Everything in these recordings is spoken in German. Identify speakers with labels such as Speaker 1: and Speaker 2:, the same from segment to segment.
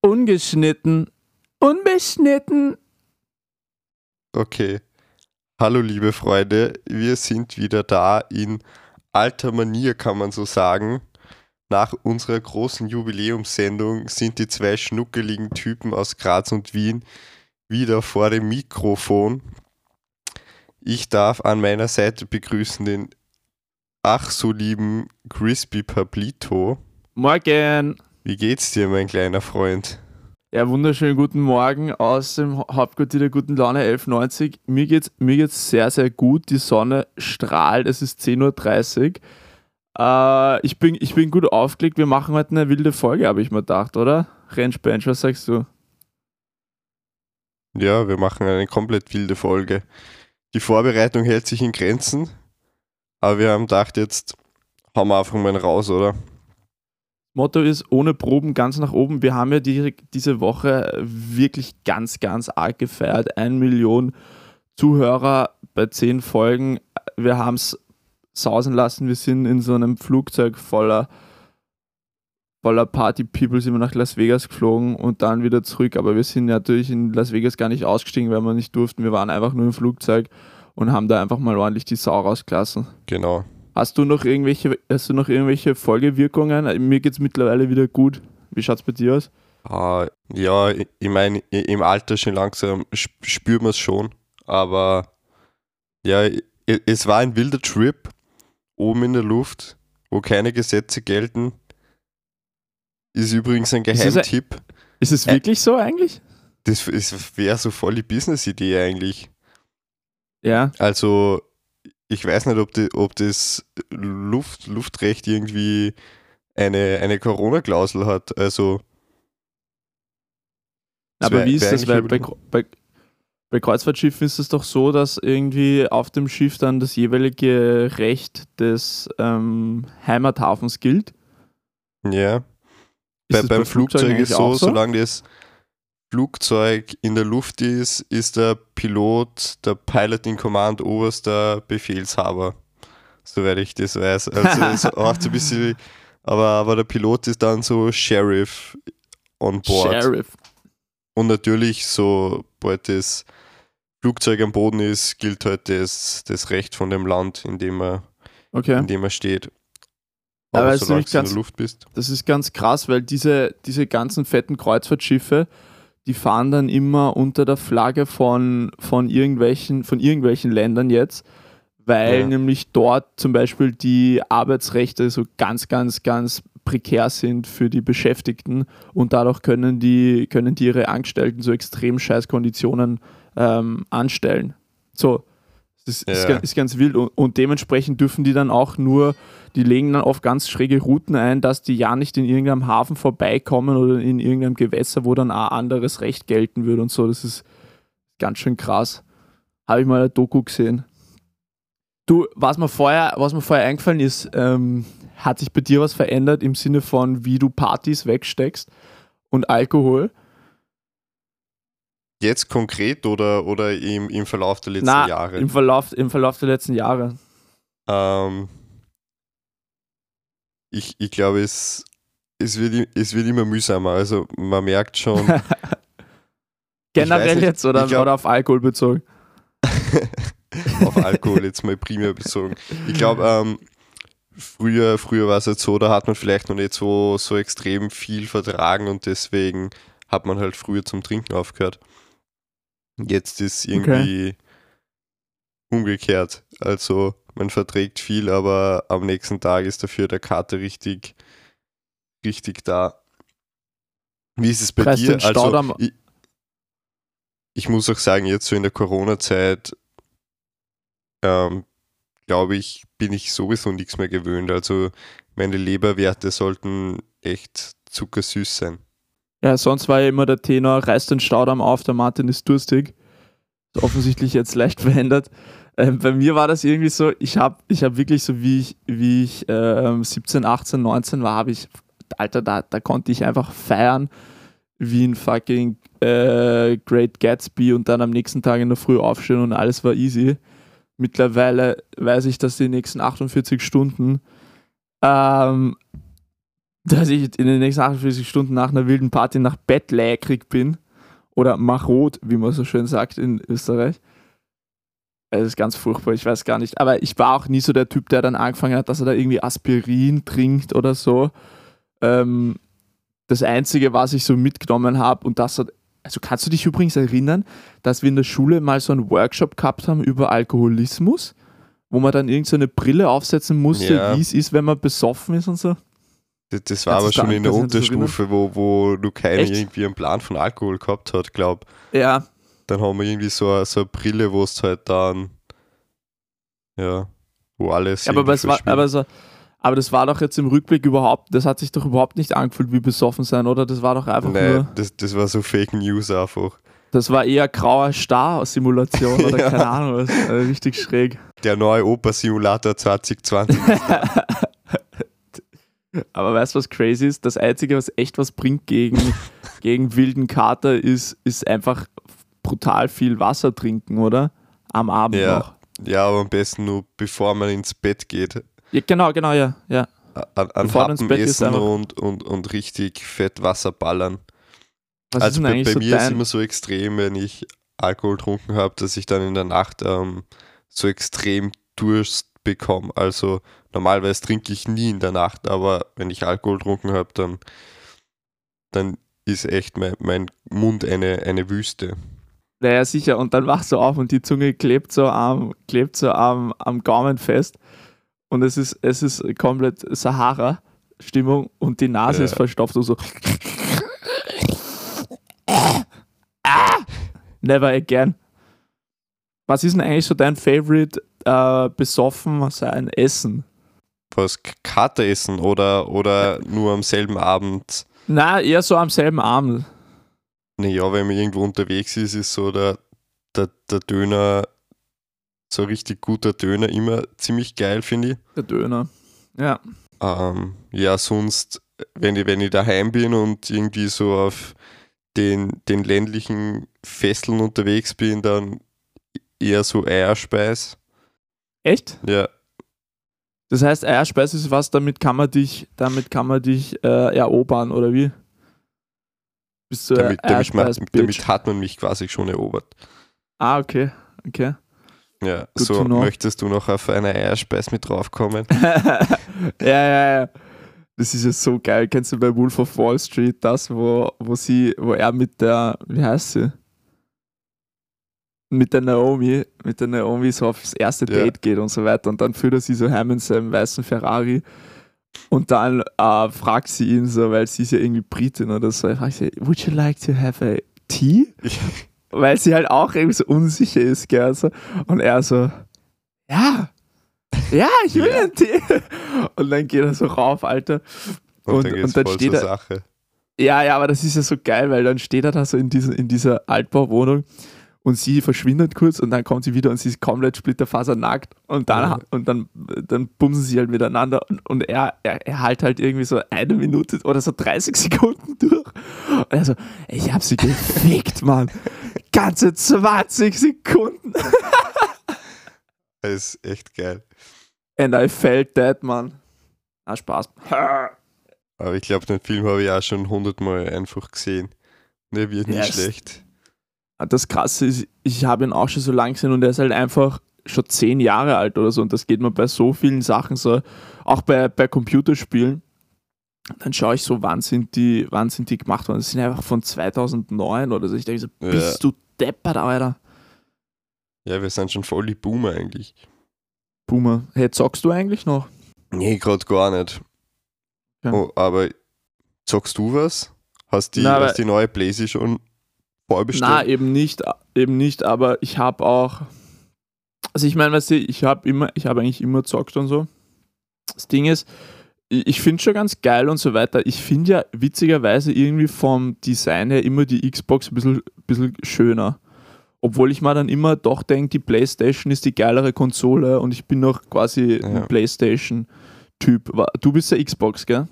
Speaker 1: Ungeschnitten. Unbeschnitten.
Speaker 2: Okay. Hallo liebe Freunde, wir sind wieder da in alter Manier, kann man so sagen. Nach unserer großen Jubiläumssendung sind die zwei schnuckeligen Typen aus Graz und Wien wieder vor dem Mikrofon. Ich darf an meiner Seite begrüßen den ach so lieben Crispy Pablito.
Speaker 1: Morgen.
Speaker 2: Wie geht's dir, mein kleiner Freund?
Speaker 1: Ja, wunderschönen guten Morgen aus dem Hauptquartier der guten Laune 1190. Mir geht's, mir geht's sehr, sehr gut. Die Sonne strahlt. Es ist 10.30 Uhr. Äh, ich, bin, ich bin gut aufgelegt. Wir machen heute eine wilde Folge, habe ich mir gedacht, oder? Rensch Bench, was sagst du?
Speaker 2: Ja, wir machen eine komplett wilde Folge. Die Vorbereitung hält sich in Grenzen, aber wir haben gedacht, jetzt hauen wir einfach mal raus, oder?
Speaker 1: Motto ist ohne Proben ganz nach oben. Wir haben ja die, diese Woche wirklich ganz, ganz arg gefeiert. Ein Million Zuhörer bei zehn Folgen. Wir haben es sausen lassen. Wir sind in so einem Flugzeug voller, voller Party-People sind wir nach Las Vegas geflogen und dann wieder zurück. Aber wir sind natürlich in Las Vegas gar nicht ausgestiegen, weil wir nicht durften. Wir waren einfach nur im Flugzeug und haben da einfach mal ordentlich die Sau rausgelassen.
Speaker 2: Genau.
Speaker 1: Hast du noch irgendwelche, hast du noch irgendwelche Folgewirkungen? Mir geht es mittlerweile wieder gut. Wie schaut es bei dir aus?
Speaker 2: Uh, ja, ich meine, im Alter schon langsam spürt man es schon. Aber ja, es war ein wilder Trip oben in der Luft, wo keine Gesetze gelten. Ist übrigens ein Geheimtipp.
Speaker 1: Ist es wirklich so eigentlich?
Speaker 2: Das wäre so voll die Business-Idee eigentlich.
Speaker 1: Ja.
Speaker 2: Also ich weiß nicht, ob, die, ob das Luft, Luftrecht irgendwie eine, eine Corona-Klausel hat. Also.
Speaker 1: Aber wie ist das? Weil bei, bei, bei Kreuzfahrtschiffen ist es doch so, dass irgendwie auf dem Schiff dann das jeweilige Recht des ähm, Heimathafens gilt.
Speaker 2: Ja. Bei, beim Flugzeug, Flugzeug ist so, so, solange das Flugzeug in der Luft ist, ist der Pilot der Pilot in Command oberster Befehlshaber. Soweit ich das weiß. Also auch so ein bisschen, aber, aber der Pilot ist dann so Sheriff on board.
Speaker 1: Sheriff.
Speaker 2: Und natürlich, sobald das Flugzeug am Boden ist, gilt halt das, das Recht von dem Land, in dem er,
Speaker 1: okay.
Speaker 2: in dem er steht.
Speaker 1: Aber, Aber solange du ganz, in der Luft bist. Das ist ganz krass, weil diese, diese ganzen fetten Kreuzfahrtschiffe, die fahren dann immer unter der Flagge von, von, irgendwelchen, von irgendwelchen Ländern jetzt, weil ja. nämlich dort zum Beispiel die Arbeitsrechte so ganz, ganz, ganz prekär sind für die Beschäftigten und dadurch können die, können die ihre Angestellten so extrem scheiß Konditionen ähm, anstellen. So, das ja. ist, ist, ganz wild und, und, dementsprechend dürfen die dann auch nur, die legen dann auf ganz schräge Routen ein, dass die ja nicht in irgendeinem Hafen vorbeikommen oder in irgendeinem Gewässer, wo dann ein anderes Recht gelten würde und so. Das ist ganz schön krass. Habe ich mal eine Doku gesehen. Du, was mir vorher, was mir vorher eingefallen ist, ähm, hat sich bei dir was verändert im Sinne von, wie du Partys wegsteckst und Alkohol?
Speaker 2: Jetzt konkret oder, oder im, im Verlauf der letzten
Speaker 1: Na,
Speaker 2: Jahre?
Speaker 1: Im Verlauf, Im Verlauf der letzten Jahre.
Speaker 2: Ähm, ich, ich glaube, es, es, wird, es wird immer mühsamer. Also man merkt schon.
Speaker 1: Generell nicht, jetzt oder, glaub, oder auf Alkohol bezogen?
Speaker 2: auf Alkohol jetzt mal primär bezogen. Ich glaube, ähm, früher, früher war es halt so, da hat man vielleicht noch nicht so, so extrem viel vertragen und deswegen hat man halt früher zum Trinken aufgehört. Jetzt ist irgendwie okay. umgekehrt. Also man verträgt viel, aber am nächsten Tag ist dafür der Kater richtig, richtig da. Wie ist es bei Preis dir? Also, ich, ich, muss auch sagen, jetzt so in der Corona-Zeit, ähm, glaube ich, bin ich sowieso nichts mehr gewöhnt. Also meine Leberwerte sollten echt zuckersüß sein.
Speaker 1: Ja, sonst war ja immer der Tenor, reißt den Staudamm auf, der Martin ist durstig. Ist offensichtlich jetzt leicht verändert. Ähm, bei mir war das irgendwie so, ich habe ich hab wirklich so, wie ich, wie ich äh, 17, 18, 19 war, habe ich, Alter, da, da konnte ich einfach feiern wie ein fucking äh, Great Gatsby und dann am nächsten Tag in der Früh aufstehen und alles war easy. Mittlerweile weiß ich, dass die nächsten 48 Stunden, ähm, dass ich in den nächsten 48 Stunden nach einer wilden Party nach Bett lägrig bin. Oder machrot, wie man so schön sagt in Österreich. Es ist ganz furchtbar, ich weiß gar nicht. Aber ich war auch nie so der Typ, der dann angefangen hat, dass er da irgendwie Aspirin trinkt oder so. Ähm, das Einzige, was ich so mitgenommen habe, und das hat, also kannst du dich übrigens erinnern, dass wir in der Schule mal so einen Workshop gehabt haben über Alkoholismus, wo man dann irgendeine so Brille aufsetzen musste, ja. wie es ist, wenn man besoffen ist und so?
Speaker 2: Das, das war aber schon in der Unterstufe, wo, wo du keiner irgendwie einen Plan von Alkohol gehabt hat, glaub.
Speaker 1: Ja.
Speaker 2: Dann haben wir irgendwie so, so eine Brille, wo es halt dann, ja, wo alles.
Speaker 1: Ja, aber, es war, aber so, aber das war doch jetzt im Rückblick überhaupt, das hat sich doch überhaupt nicht angefühlt wie besoffen sein, oder? Das war doch einfach nee, nur.
Speaker 2: Das, das war so Fake News einfach.
Speaker 1: Das war eher grauer Star-Simulation oder ja. keine Ahnung, was, also richtig schräg.
Speaker 2: Der neue Oper-Simulator 2020.
Speaker 1: Aber weißt du, was crazy ist? Das Einzige, was echt was bringt gegen, gegen wilden Kater, ist, ist einfach brutal viel Wasser trinken, oder? Am Abend
Speaker 2: ja.
Speaker 1: noch.
Speaker 2: Ja, aber am besten nur bevor man ins Bett geht.
Speaker 1: Ja, genau, genau, ja. ja.
Speaker 2: An, an Happen essen und, und, und richtig fett Wasser ballern. Was also bei, bei so mir ist es immer so extrem, wenn ich Alkohol getrunken habe, dass ich dann in der Nacht ähm, so extrem Durst bekomme. Also normalerweise trinke ich nie in der Nacht, aber wenn ich Alkohol getrunken habe, dann, dann ist echt mein, mein Mund eine, eine Wüste.
Speaker 1: Naja, sicher. Und dann wachst du auf und die Zunge klebt so am, klebt so am, am Gaumen fest und es ist, es ist komplett Sahara-Stimmung und die Nase ja. ist verstopft und so. Never again. Was ist denn eigentlich so dein Favorite äh, besoffen sein Essen?
Speaker 2: Was Karte essen oder, oder nur am selben Abend?
Speaker 1: Na, eher so am selben Abend.
Speaker 2: Naja, wenn man irgendwo unterwegs ist, ist so der, der, der Döner so richtig guter Döner immer ziemlich geil, finde ich.
Speaker 1: Der Döner, ja.
Speaker 2: Ähm, ja, sonst, wenn ich, wenn ich daheim bin und irgendwie so auf den, den ländlichen Fesseln unterwegs bin, dann eher so Eierspeis.
Speaker 1: Echt?
Speaker 2: Ja.
Speaker 1: Das heißt, Eierspeis ist was, damit kann man dich, damit kann man dich äh, erobern, oder wie?
Speaker 2: Bist du damit, damit, man, damit hat man mich quasi schon erobert.
Speaker 1: Ah, okay. Okay.
Speaker 2: Ja, Good so möchtest du noch auf eine Eierspeis mit draufkommen?
Speaker 1: ja, ja, ja. Das ist ja so geil. Kennst du bei Wolf of Wall Street das, wo, wo sie, wo er mit der, wie heißt sie? Mit der Naomi, mit der Naomi so aufs erste ja. Date geht und so weiter. Und dann führt er sie so heim in seinem weißen Ferrari. Und dann äh, fragt sie ihn so, weil sie ist ja irgendwie Britin oder so, fragt sie, would you like to have a tea? weil sie halt auch irgendwie so unsicher ist, gell? So. Und er so, ja, ja, ich will ja. einen Tee. Und dann geht er so rauf, Alter.
Speaker 2: Und, und dann, und dann steht er. Sache.
Speaker 1: Ja, ja, aber das ist ja so geil, weil dann steht er da so in, diesen, in dieser Altbauwohnung und sie verschwindet kurz und dann kommt sie wieder und sie ist komplett splitterfasernackt und dann, ja. und dann, dann bumsen sie halt miteinander und, und er, er, er halt halt irgendwie so eine Minute oder so 30 Sekunden durch. Und er so, ich hab sie gefickt, Mann. Ganze 20 Sekunden.
Speaker 2: das ist echt geil.
Speaker 1: And I felt that, Mann. Ah, Spaß.
Speaker 2: Aber ich glaube, den Film habe ich auch schon hundertmal einfach gesehen. Der wird nicht yes. schlecht.
Speaker 1: Ah, das Krasse ist, ich habe ihn auch schon so lang gesehen und er ist halt einfach schon zehn Jahre alt oder so. Und das geht mir bei so vielen Sachen so, auch bei, bei Computerspielen. Dann schaue ich so, wann sind die, wann sind die gemacht worden? Das sind einfach von 2009 oder so. Ich denke so, ja. bist du deppert, Alter.
Speaker 2: Ja, wir sind schon voll die Boomer eigentlich.
Speaker 1: Boomer. Hey, zockst du eigentlich noch?
Speaker 2: Nee, gerade gar nicht. Ja. Oh, aber zockst du was? Hast die, Na, hast die neue PlayStation vorbestellt?
Speaker 1: Na, eben nicht, eben nicht, aber ich habe auch, also ich meine, weißt du, ich habe immer, ich habe eigentlich immer zockt und so. Das Ding ist, ich finde schon ganz geil und so weiter. Ich finde ja witzigerweise irgendwie vom Design her immer die Xbox ein bisschen, bisschen schöner. Obwohl ich mir dann immer doch denke, die PlayStation ist die geilere Konsole und ich bin noch quasi ja. ein PlayStation-Typ. Du bist ja Xbox, gell?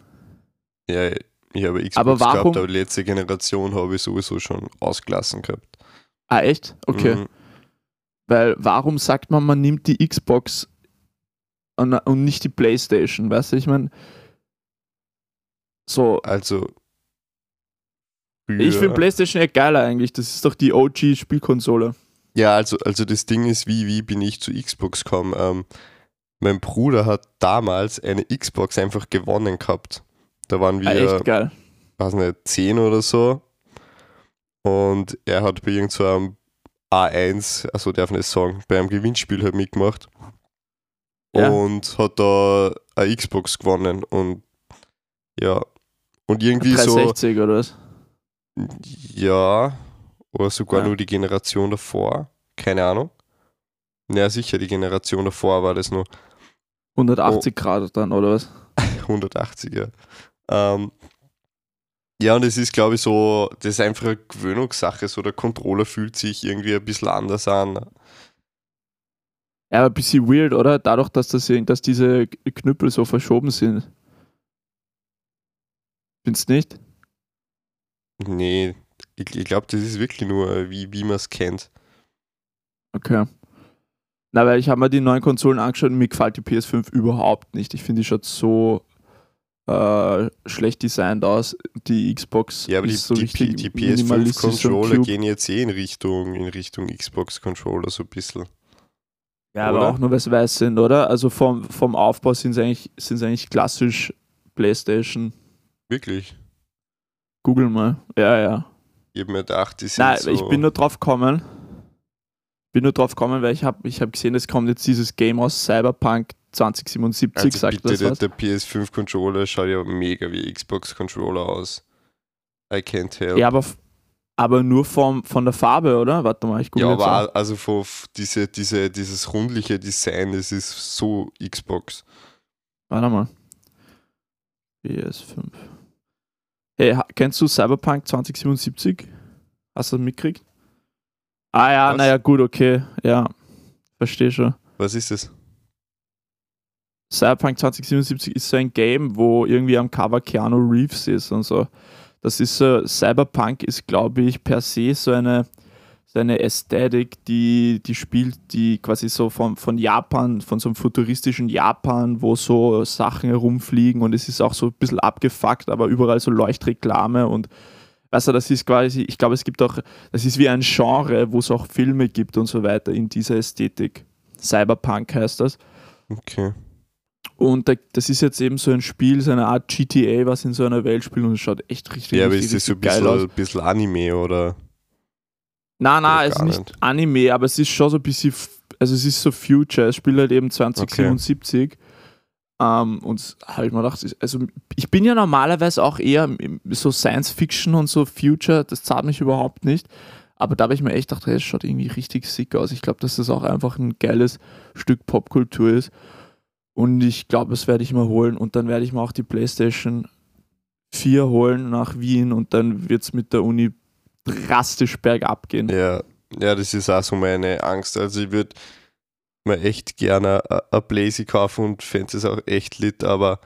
Speaker 2: Ja, Ich habe Xbox aber warum? gehabt, aber die letzte Generation habe ich sowieso schon ausgelassen gehabt.
Speaker 1: Ah, echt? Okay. Mhm. Weil warum sagt man, man nimmt die Xbox und, und nicht die Playstation? Weißt du, ich meine, so.
Speaker 2: Also.
Speaker 1: Ich finde Playstation ja geiler eigentlich. Das ist doch die OG-Spielkonsole.
Speaker 2: Ja, also, also das Ding ist, wie, wie bin ich zu Xbox gekommen? Ähm, mein Bruder hat damals eine Xbox einfach gewonnen gehabt. Da waren wir,
Speaker 1: ah, echt geil.
Speaker 2: weiß nicht, 10 oder so. Und er hat bei irgendeinem so A1, also darf ich nicht sagen, bei einem Gewinnspiel halt mitgemacht. Ja. Und hat da eine Xbox gewonnen. Und ja. Und irgendwie
Speaker 1: 360 so. oder was?
Speaker 2: Ja. Oder sogar ja. nur die Generation davor. Keine Ahnung. Ja, sicher, die Generation davor war das nur.
Speaker 1: 180 oh. Grad dann, oder was?
Speaker 2: 180, ja. Ähm, ja, und es ist, glaube ich, so, das ist einfach eine Gewöhnungssache. So, der Controller fühlt sich irgendwie ein bisschen anders an.
Speaker 1: Ja, ein bisschen weird, oder? Dadurch, dass, das, dass diese Knüppel so verschoben sind. Findest du nicht?
Speaker 2: Nee, ich, ich glaube, das ist wirklich nur, wie, wie man es kennt.
Speaker 1: Okay. Na, weil ich habe mir die neuen Konsolen angeschaut und mir gefällt die PS5 überhaupt nicht. Ich finde, die schaut so äh, schlecht designt aus. Die Xbox
Speaker 2: Ja, aber die, so die, die PS5-Controller gehen jetzt eh in Richtung, in Richtung Xbox-Controller so ein bisschen.
Speaker 1: Ja, oder? aber auch nur, weil sie weiß sind, oder? Also vom, vom Aufbau sind sie eigentlich, eigentlich klassisch PlayStation.
Speaker 2: Wirklich?
Speaker 1: Google mal. Ja, ja.
Speaker 2: Ich habe mir gedacht, die sind
Speaker 1: Nein,
Speaker 2: so
Speaker 1: ich bin nur drauf gekommen. Bin nur drauf gekommen, weil ich habe ich hab gesehen, es kommt jetzt dieses Game aus Cyberpunk 2077, also sagt bitte, das
Speaker 2: der, der PS5-Controller schaut ja mega wie Xbox-Controller aus. I can't help.
Speaker 1: Ja, aber, aber nur vom, von der Farbe, oder? Warte mal, ich
Speaker 2: gucke Ja, aber also von diese, diese, dieses rundliche Design, das ist so Xbox.
Speaker 1: Warte mal. PS5. Hey, kennst du Cyberpunk 2077? Hast du das mitgekriegt? Ah ja, naja, gut, okay. Ja, verstehe schon.
Speaker 2: Was ist das?
Speaker 1: Cyberpunk 2077 ist so ein Game, wo irgendwie am Cover Keanu Reeves ist und so. Das ist so, Cyberpunk ist, glaube ich, per se so eine, so eine Ästhetik, die, die spielt, die quasi so von, von Japan, von so einem futuristischen Japan, wo so Sachen herumfliegen und es ist auch so ein bisschen abgefuckt, aber überall so Leuchtreklame und weißt du, das ist quasi, ich glaube, es gibt auch, das ist wie ein Genre, wo es auch Filme gibt und so weiter in dieser Ästhetik. Cyberpunk heißt das.
Speaker 2: Okay.
Speaker 1: Und das ist jetzt eben so ein Spiel, so eine Art GTA, was in so einer Welt spielt und es schaut echt richtig,
Speaker 2: ja,
Speaker 1: aber
Speaker 2: ist das so ein bisschen, bisschen Anime oder?
Speaker 1: Nein, nein, es ist nicht, Anime, aber es ist schon so ein bisschen, also es ist so Future, es spielt halt eben 2077. Okay. Ähm, und halt mal gedacht, also ich bin ja normalerweise auch eher so Science Fiction und so Future, das zahlt mich überhaupt nicht. Aber da habe ich mir echt gedacht, es schaut irgendwie richtig sick aus. Ich glaube, dass das auch einfach ein geiles Stück Popkultur ist. Und ich glaube, das werde ich mal holen. Und dann werde ich mir auch die PlayStation 4 holen nach Wien und dann wird es mit der Uni drastisch bergab gehen.
Speaker 2: Ja, ja, das ist auch so meine Angst. Also ich würde mir echt gerne ein Blazy kaufen und fände es auch echt lit, aber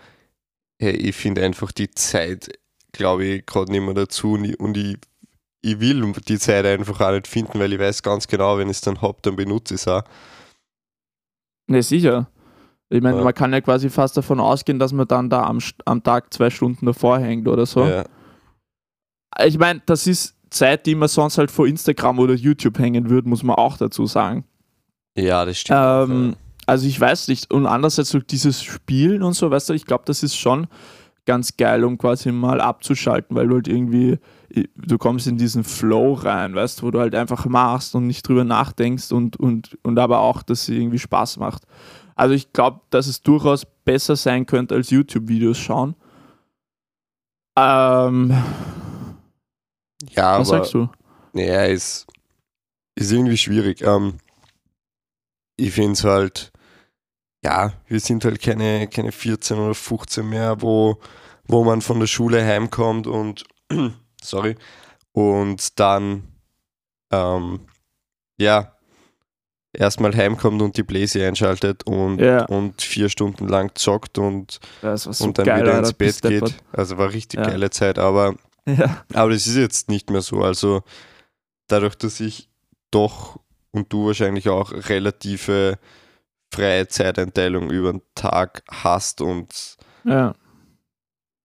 Speaker 2: hey, ich finde einfach die Zeit, glaube ich, gerade nicht mehr dazu und ich, ich will die Zeit einfach auch nicht finden, weil ich weiß ganz genau, wenn ich es dann habe, dann benutze ich es auch.
Speaker 1: Ne, sicher. Ich meine, ja. man kann ja quasi fast davon ausgehen, dass man dann da am, am Tag zwei Stunden davor hängt oder so. Ja. Ich meine, das ist Zeit, die man sonst halt vor Instagram oder YouTube hängen würde, muss man auch dazu sagen.
Speaker 2: Ja, das stimmt.
Speaker 1: Ähm, also ich weiß nicht. Und andererseits so dieses Spielen und so, weißt du, ich glaube, das ist schon ganz geil, um quasi mal abzuschalten, weil du halt irgendwie, du kommst in diesen Flow rein, weißt du, wo du halt einfach machst und nicht drüber nachdenkst und, und, und aber auch, dass es irgendwie Spaß macht. Also ich glaube, dass es durchaus besser sein könnte als YouTube-Videos schauen. Ähm,
Speaker 2: ja,
Speaker 1: was aber, sagst du?
Speaker 2: Naja, ist, ist irgendwie schwierig. Ähm, ich finde es halt, ja, wir sind halt keine, keine 14 oder 15 mehr, wo, wo man von der Schule heimkommt und, sorry, und dann, ähm, ja, erstmal heimkommt und die Bläse einschaltet und, ja. und vier Stunden lang zockt und, so und dann geil, wieder ins Bett geht. Also war richtig ja. geile Zeit, aber, ja. aber das ist jetzt nicht mehr so. Also dadurch, dass ich doch und du wahrscheinlich auch relative freie Zeiteinteilung über den Tag hast und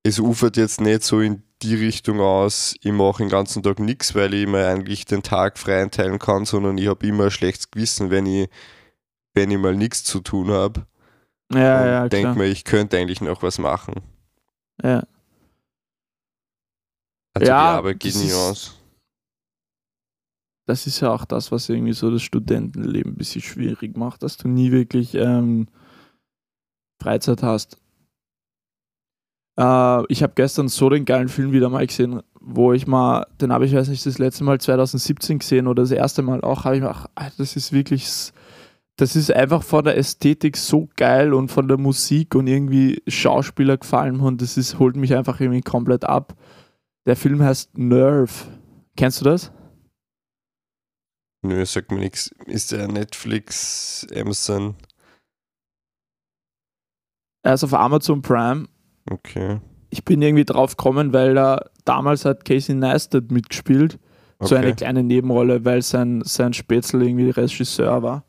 Speaker 2: es ufert jetzt nicht so in die Richtung aus, ich mache den ganzen Tag nichts, weil ich mir eigentlich den Tag frei einteilen kann, sondern ich habe immer ein schlechtes Gewissen, wenn ich, wenn ich mal nichts zu tun habe.
Speaker 1: Ja, und ja.
Speaker 2: Denke mir, ich könnte eigentlich noch was machen.
Speaker 1: Ja.
Speaker 2: Also ja, die Arbeit geht nie aus.
Speaker 1: Das ist ja auch das, was irgendwie so das Studentenleben ein bisschen schwierig macht, dass du nie wirklich ähm, Freizeit hast. Äh, ich habe gestern so den geilen Film wieder mal gesehen, wo ich mal, den habe ich, weiß nicht, das letzte Mal 2017 gesehen oder das erste Mal auch, habe ich mir gedacht, das ist wirklich, das ist einfach von der Ästhetik so geil und von der Musik und irgendwie Schauspieler gefallen und das ist, holt mich einfach irgendwie komplett ab. Der Film heißt Nerve. Kennst du das?
Speaker 2: Nö, sagt mir nichts. Ist der Netflix, Amazon?
Speaker 1: Er ist auf Amazon Prime
Speaker 2: Okay.
Speaker 1: Ich bin irgendwie drauf gekommen, weil da damals hat Casey Neistat mitgespielt. Okay. So eine kleine Nebenrolle, weil sein, sein Spätzle irgendwie Regisseur war.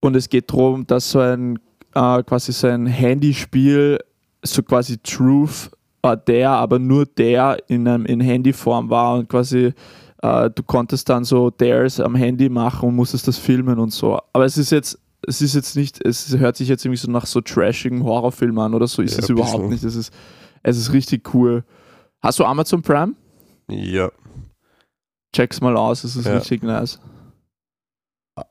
Speaker 1: Und es geht darum, dass so ein äh, quasi so ein Handyspiel, so quasi Truth äh, der, aber nur der in, einem, in Handyform war und quasi äh, du konntest dann so Dares am Handy machen und musstest das filmen und so. Aber es ist jetzt es ist jetzt nicht, es hört sich jetzt irgendwie so nach so trashigem Horrorfilm an oder so, ist ja, es überhaupt nicht. Es ist, es ist richtig cool. Hast du Amazon Prime?
Speaker 2: Ja.
Speaker 1: Check's mal aus, es ist ja. richtig nice.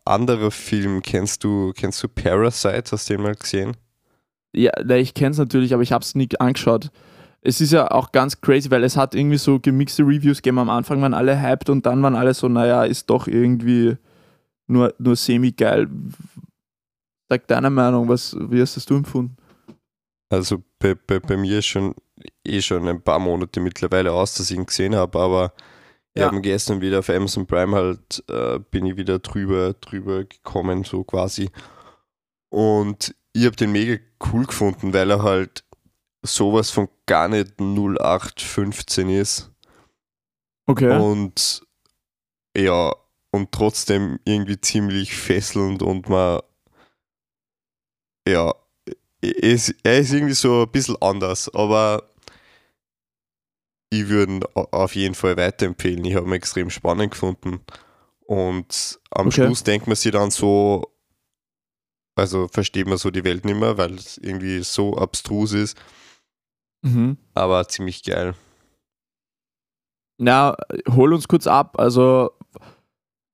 Speaker 2: Anderer Film, kennst du, kennst du Parasite? Hast du den mal gesehen?
Speaker 1: Ja, ich kenn's natürlich, aber ich hab's nie angeschaut. Es ist ja auch ganz crazy, weil es hat irgendwie so gemixte Reviews gegeben. Am Anfang waren alle hyped und dann waren alle so, naja, ist doch irgendwie nur, nur semi-geil. Sag deine Meinung, was, wie hast das du empfunden?
Speaker 2: Also bei, bei, bei mir ist schon eh schon ein paar Monate mittlerweile aus, dass ich ihn gesehen habe, aber ja. ich habe gestern wieder auf Amazon Prime halt, äh, bin ich wieder drüber, drüber gekommen, so quasi. Und ich habe den mega cool gefunden, weil er halt sowas von gar nicht 0815 ist.
Speaker 1: Okay.
Speaker 2: Und ja, und trotzdem irgendwie ziemlich fesselnd und man ja, ist, er ist irgendwie so ein bisschen anders, aber ich würde ihn auf jeden Fall weiterempfehlen. Ich habe ihn extrem spannend gefunden. Und am okay. Schluss denkt man sich dann so, also versteht man so die Welt nicht mehr, weil es irgendwie so abstrus ist.
Speaker 1: Mhm.
Speaker 2: Aber ziemlich geil.
Speaker 1: Na, hol uns kurz ab. Also,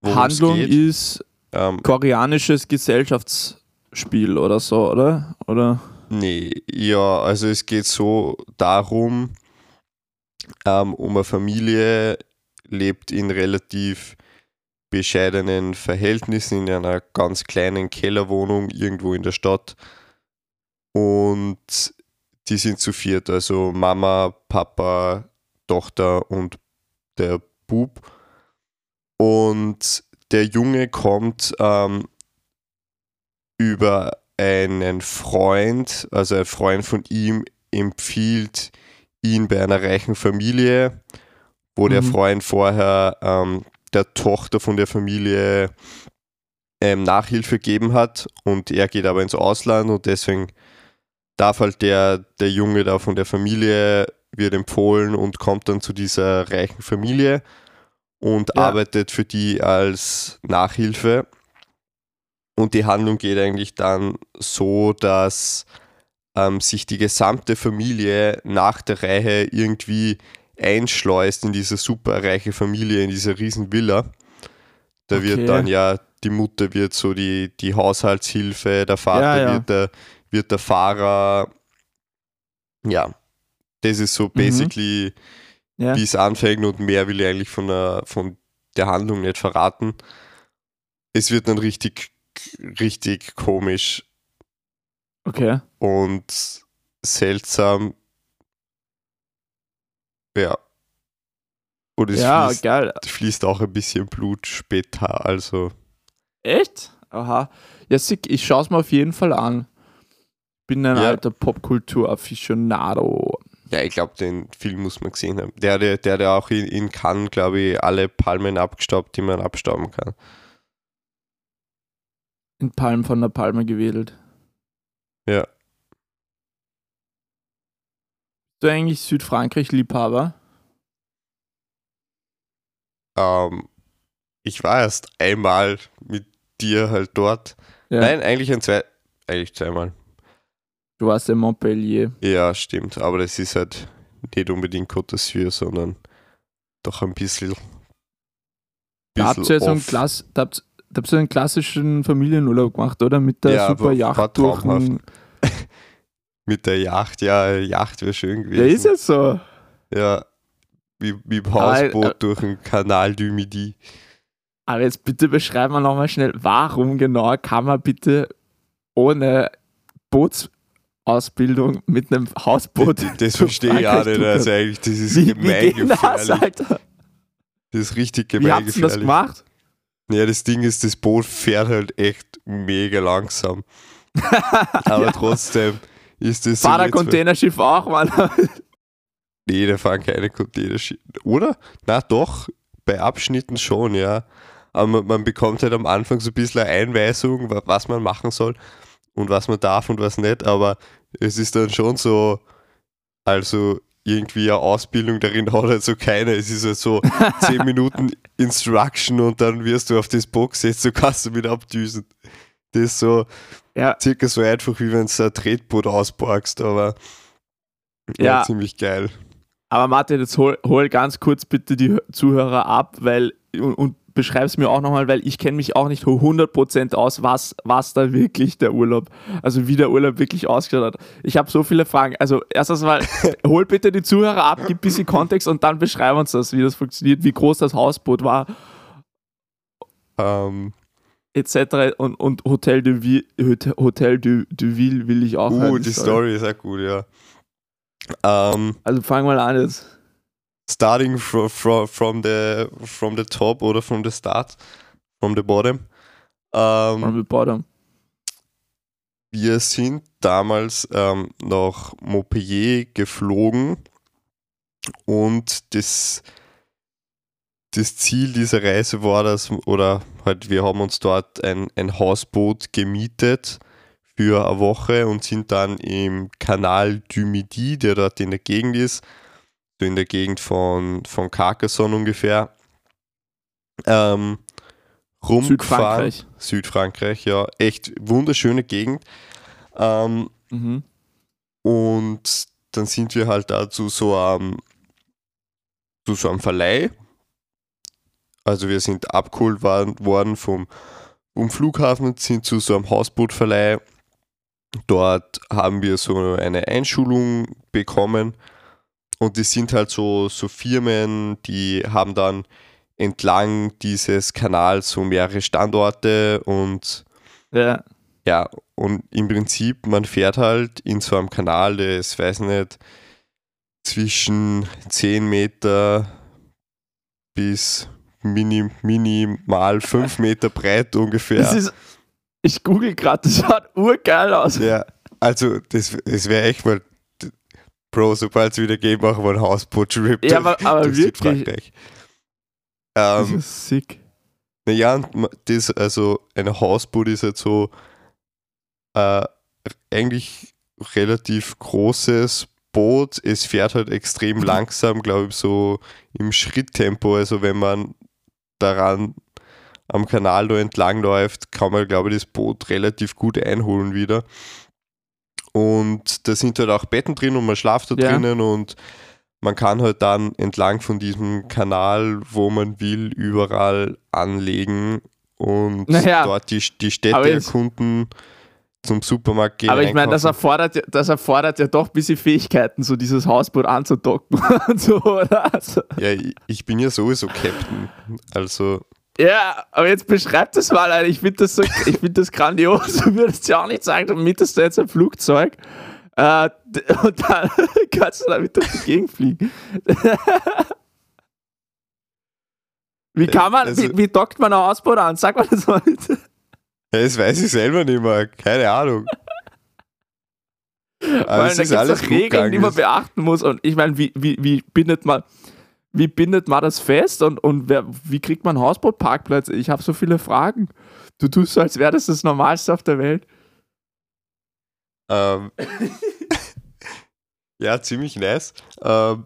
Speaker 1: Worum Handlung ist ähm, koreanisches Gesellschafts- Spiel oder so, oder? Oder?
Speaker 2: Nee, ja, also es geht so darum, ähm, um eine Familie lebt in relativ bescheidenen Verhältnissen in einer ganz kleinen Kellerwohnung irgendwo in der Stadt. Und die sind zu viert, also Mama, Papa, Tochter und der Bub. Und der Junge kommt ähm, über einen Freund, also ein Freund von ihm empfiehlt ihn bei einer reichen Familie, wo mhm. der Freund vorher ähm, der Tochter von der Familie ähm, Nachhilfe gegeben hat und er geht aber ins Ausland und deswegen darf halt der, der Junge da von der Familie, wird empfohlen und kommt dann zu dieser reichen Familie und ja. arbeitet für die als Nachhilfe und die Handlung geht eigentlich dann so, dass ähm, sich die gesamte Familie nach der Reihe irgendwie einschleust in diese superreiche Familie, in diese riesen Villa. Da okay. wird dann ja, die Mutter wird so die, die Haushaltshilfe, der Vater ja, ja. Wird, der, wird der Fahrer. Ja, das ist so mhm. basically, mhm. ja. wie es anfängt und mehr will ich eigentlich von der, von der Handlung nicht verraten. Es wird dann richtig richtig komisch.
Speaker 1: Okay.
Speaker 2: Und seltsam. Ja. Und es
Speaker 1: ja,
Speaker 2: fließt,
Speaker 1: geil.
Speaker 2: fließt auch ein bisschen Blut später, also.
Speaker 1: Echt? Aha. Ja, sick, ich schaue es mir auf jeden Fall an. Bin ein ja. alter Popkultur-Afficionado.
Speaker 2: Ja, ich glaube, den Film muss man gesehen haben. Der, der, der, der auch in, in Cannes, glaube ich, alle Palmen abgestaubt, die man abstauben kann.
Speaker 1: In Palmen von der Palme gewedelt.
Speaker 2: Ja.
Speaker 1: Bist du eigentlich Südfrankreich-Liebhaber?
Speaker 2: Ähm, ich war erst einmal mit dir halt dort. Ja. Nein, eigentlich ein zwei, eigentlich zweimal.
Speaker 1: Du warst in Montpellier.
Speaker 2: Ja, stimmt. Aber das ist halt nicht unbedingt Côte d'Azur, sondern doch ein bisschen. bisschen
Speaker 1: da habt ihr so einen, Klass, da habt, habt ihr einen klassischen Familienurlaub gemacht, oder? Mit der ja, super Yacht durch
Speaker 2: Mit der Yacht, ja, Yacht wäre schön gewesen. Ja,
Speaker 1: ist jetzt so.
Speaker 2: Ja, wie, im Hausboot aber, durch den Kanal du Midi.
Speaker 1: Aber jetzt bitte beschreiben wir nochmal schnell, warum genau kann man bitte ohne Boots Ausbildung mit einem Hausboot.
Speaker 2: Das, das verstehe ich auch nicht. Also eigentlich, das ist wie, gemeingefährlich. Das, das ist richtig gemeingefährlich.
Speaker 1: Wie habt ihr das gemacht?
Speaker 2: Ja, das Ding ist, das Boot fährt halt echt mega langsam. Aber trotzdem ist das.
Speaker 1: Fahr so ein Containerschiff auch, Mann.
Speaker 2: nee, da fahren keine Containerschiffe. Oder? Na doch, bei Abschnitten schon, ja. Aber man, man bekommt halt am Anfang so ein bisschen eine Einweisung, was man machen soll und was man darf und was nicht, aber es ist dann schon so, also irgendwie eine Ausbildung darin hat halt so keine. Es ist halt so 10 Minuten Instruction und dann wirst du auf das Box jetzt so kannst du wieder abdüsen. Das ist so ja. circa so einfach, wie wenn du ein Tretboot ausborgst, aber ja. ja. ziemlich geil.
Speaker 1: Aber Martin, jetzt hol, hol ganz kurz bitte die Zuhörer ab, weil und, und beschreib es mir auch nochmal, weil ich kenne mich auch nicht 100% aus, was, was da wirklich der Urlaub, also wie der Urlaub wirklich ausgeschaut hat. Ich habe so viele Fragen. Also erstens mal, hol bitte die Zuhörer ab, gib ein bisschen Kontext und dann beschreib uns das, wie das funktioniert, wie groß das Hausboot war.
Speaker 2: Um. Ähm.
Speaker 1: Etc. Und, und Hotel de Ville, Hotel de, de Ville will ich auch
Speaker 2: Uh, hören, die Story ist auch gut, ja. Um.
Speaker 1: Ähm. Also fang mal an jetzt
Speaker 2: starting from, from, from, the, from the top oder from the start, from the bottom.
Speaker 1: Ähm, from the bottom.
Speaker 2: Wir sind damals ähm, nach Montpellier geflogen und das, das Ziel dieser Reise war, dass, oder halt, wir haben uns dort ein, ein Hausboot gemietet für eine Woche und sind dann im Kanal du Midi, der dort in der Gegend ist, so in der Gegend von, von Carcassonne ungefähr. Ähm, rumgefahren. Südfrankreich. Südfrankreich, ja. Echt wunderschöne Gegend. Ähm, mhm. Und dann sind wir halt da zu so einem, zu so einem Verleih. Also wir sind abgeholt worden vom, vom Flughafen, sind zu so einem Hausbootverleih. Dort haben wir so eine Einschulung bekommen und das sind halt so, so Firmen, die haben dann entlang dieses Kanals so mehrere Standorte und
Speaker 1: ja.
Speaker 2: ja, und im Prinzip, man fährt halt in so einem Kanal, der ist, weiß nicht, zwischen 10 Meter bis mini, minimal 5 Meter breit ungefähr. Das
Speaker 1: ist, ich google gerade, das schaut urgeil aus.
Speaker 2: Ja, also das, das wäre echt mal Bro, sobald es wieder geht, machen wir ein Hausboot-Trip
Speaker 1: ja, aber, aber durch wirklich,
Speaker 2: Südfrankreich.
Speaker 1: Ähm, das ist sick.
Speaker 2: Naja, das, also ein Hausboot ist halt so äh, eigentlich relativ großes Boot. Es fährt halt extrem langsam, glaube ich, so im Schritttempo. Also wenn man daran am Kanal da entlang läuft, kann man, glaube ich, das Boot relativ gut einholen wieder. Und da sind halt auch Betten drin und man schlaft da ja. drinnen und man kann halt dann entlang von diesem Kanal, wo man will, überall anlegen und naja, dort die, die Städte erkunden, zum Supermarkt gehen.
Speaker 1: Aber ich meine, das erfordert, das erfordert ja doch ein bisschen Fähigkeiten, so dieses Hausboot anzudocken und so, oder? Also.
Speaker 2: Ja, ich bin ja sowieso Captain. Also
Speaker 1: ja, aber jetzt beschreib das mal, Alter. Ich finde das, so, find das grandios. Du würdest ja auch nicht sagen, du mietest da jetzt ein Flugzeug äh, und dann kannst du damit durch die Gegend fliegen. wie kann man, also, wie, wie dockt man ein Ausboot an? Sag mal das mal bitte.
Speaker 2: Das weiß ich selber nicht mehr. Keine Ahnung.
Speaker 1: Aber es ist alles Regeln, gegangen. die man beachten muss. Und ich meine, wie, wie, wie bindet man wie bindet man das fest und, und wer, wie kriegt man Hausbootparkplätze? Ich habe so viele Fragen. Du tust so, als wäre das das Normalste auf der Welt.
Speaker 2: Ähm. ja, ziemlich nice. Ähm.